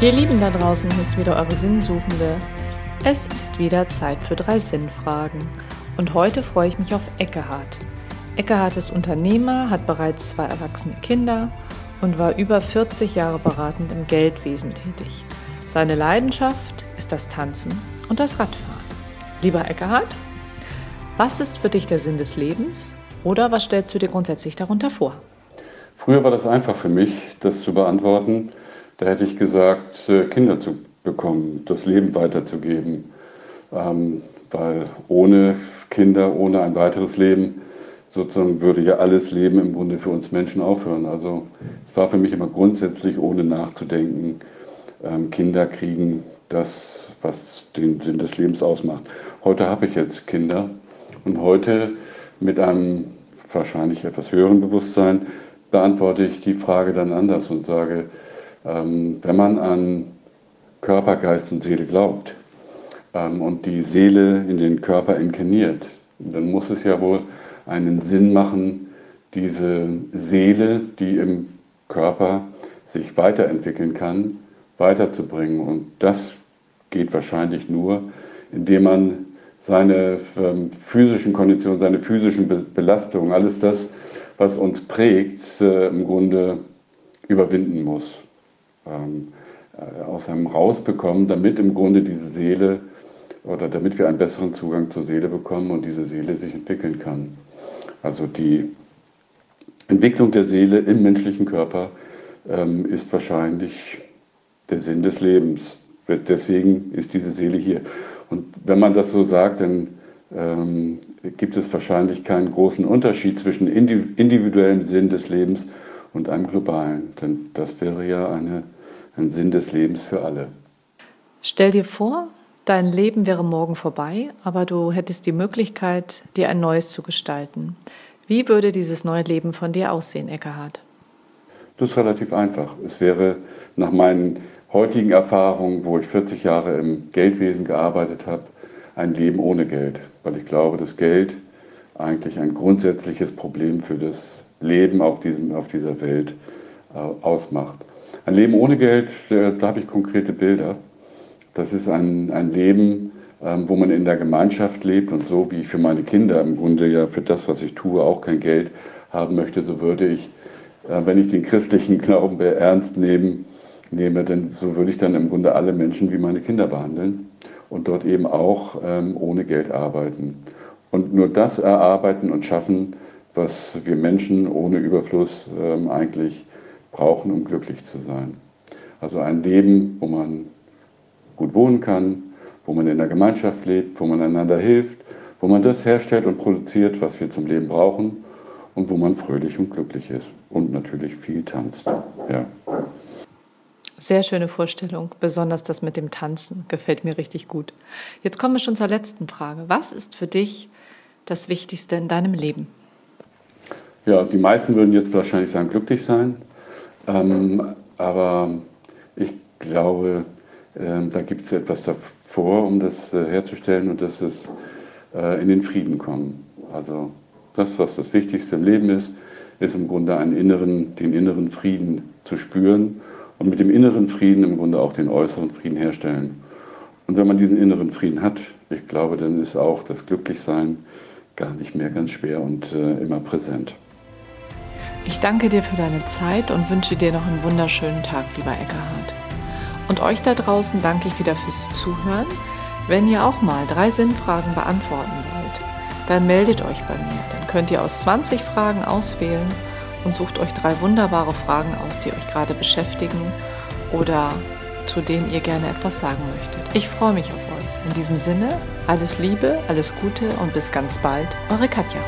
Ihr Lieben da draußen, hier ist wieder eure Sinnsuchende. Es ist wieder Zeit für drei Sinnfragen. Und heute freue ich mich auf Eckehard. Eckehard ist Unternehmer, hat bereits zwei erwachsene Kinder und war über 40 Jahre beratend im Geldwesen tätig. Seine Leidenschaft ist das Tanzen und das Radfahren. Lieber Eckehard, was ist für dich der Sinn des Lebens oder was stellst du dir grundsätzlich darunter vor? Früher war das einfach für mich, das zu beantworten. Da hätte ich gesagt, äh, Kinder zu bekommen, das Leben weiterzugeben. Ähm, weil ohne Kinder, ohne ein weiteres Leben, sozusagen würde ja alles Leben im Grunde für uns Menschen aufhören. Also es war für mich immer grundsätzlich, ohne nachzudenken, ähm, Kinder kriegen das, was den Sinn des Lebens ausmacht. Heute habe ich jetzt Kinder und heute mit einem wahrscheinlich etwas höheren Bewusstsein beantworte ich die Frage dann anders und sage, wenn man an Körper, Geist und Seele glaubt ähm, und die Seele in den Körper inkarniert, dann muss es ja wohl einen Sinn machen, diese Seele, die im Körper sich weiterentwickeln kann, weiterzubringen. Und das geht wahrscheinlich nur, indem man seine ähm, physischen Konditionen, seine physischen Be Belastungen, alles das, was uns prägt, äh, im Grunde überwinden muss ähm, äh, aus einem rausbekommen, damit im Grunde diese Seele oder damit wir einen besseren Zugang zur Seele bekommen und diese Seele sich entwickeln kann. Also die Entwicklung der Seele im menschlichen Körper ähm, ist wahrscheinlich der Sinn des Lebens. Deswegen ist diese Seele hier. Und wenn man das so sagt, dann ähm, gibt es wahrscheinlich keinen großen Unterschied zwischen individuellem Sinn des Lebens und einem globalen. Denn das wäre ja eine ein Sinn des Lebens für alle. Stell dir vor, dein Leben wäre morgen vorbei, aber du hättest die Möglichkeit, dir ein neues zu gestalten. Wie würde dieses neue Leben von dir aussehen, Eckhard? Das ist relativ einfach. Es wäre nach meinen heutigen Erfahrungen, wo ich 40 Jahre im Geldwesen gearbeitet habe, ein Leben ohne Geld, weil ich glaube, dass Geld eigentlich ein grundsätzliches Problem für das Leben auf, diesem, auf dieser Welt äh, ausmacht. Ein Leben ohne Geld, da habe ich konkrete Bilder. Das ist ein, ein Leben, ähm, wo man in der Gemeinschaft lebt und so wie ich für meine Kinder im Grunde ja für das, was ich tue, auch kein Geld haben möchte, so würde ich, äh, wenn ich den christlichen Glauben ernst nehmen, nehme, denn so würde ich dann im Grunde alle Menschen wie meine Kinder behandeln und dort eben auch ähm, ohne Geld arbeiten. Und nur das erarbeiten und schaffen, was wir Menschen ohne Überfluss ähm, eigentlich brauchen, um glücklich zu sein. Also ein Leben, wo man gut wohnen kann, wo man in der Gemeinschaft lebt, wo man einander hilft, wo man das herstellt und produziert, was wir zum Leben brauchen und wo man fröhlich und glücklich ist und natürlich viel tanzt. Ja. Sehr schöne Vorstellung, besonders das mit dem Tanzen gefällt mir richtig gut. Jetzt kommen wir schon zur letzten Frage. Was ist für dich das Wichtigste in deinem Leben? Ja, die meisten würden jetzt wahrscheinlich sagen, glücklich sein. Ähm, aber ich glaube, äh, da gibt es etwas davor, um das äh, herzustellen und das ist äh, in den Frieden kommen. Also das, was das Wichtigste im Leben ist, ist im Grunde einen inneren, den inneren Frieden zu spüren und mit dem inneren Frieden im Grunde auch den äußeren Frieden herstellen. Und wenn man diesen inneren Frieden hat, ich glaube, dann ist auch das Glücklichsein gar nicht mehr ganz schwer und äh, immer präsent. Ich danke dir für deine Zeit und wünsche dir noch einen wunderschönen Tag, lieber Eckerhard. Und euch da draußen danke ich wieder fürs Zuhören. Wenn ihr auch mal drei Sinnfragen beantworten wollt, dann meldet euch bei mir. Dann könnt ihr aus 20 Fragen auswählen und sucht euch drei wunderbare Fragen aus, die euch gerade beschäftigen oder zu denen ihr gerne etwas sagen möchtet. Ich freue mich auf euch. In diesem Sinne, alles Liebe, alles Gute und bis ganz bald, eure Katja.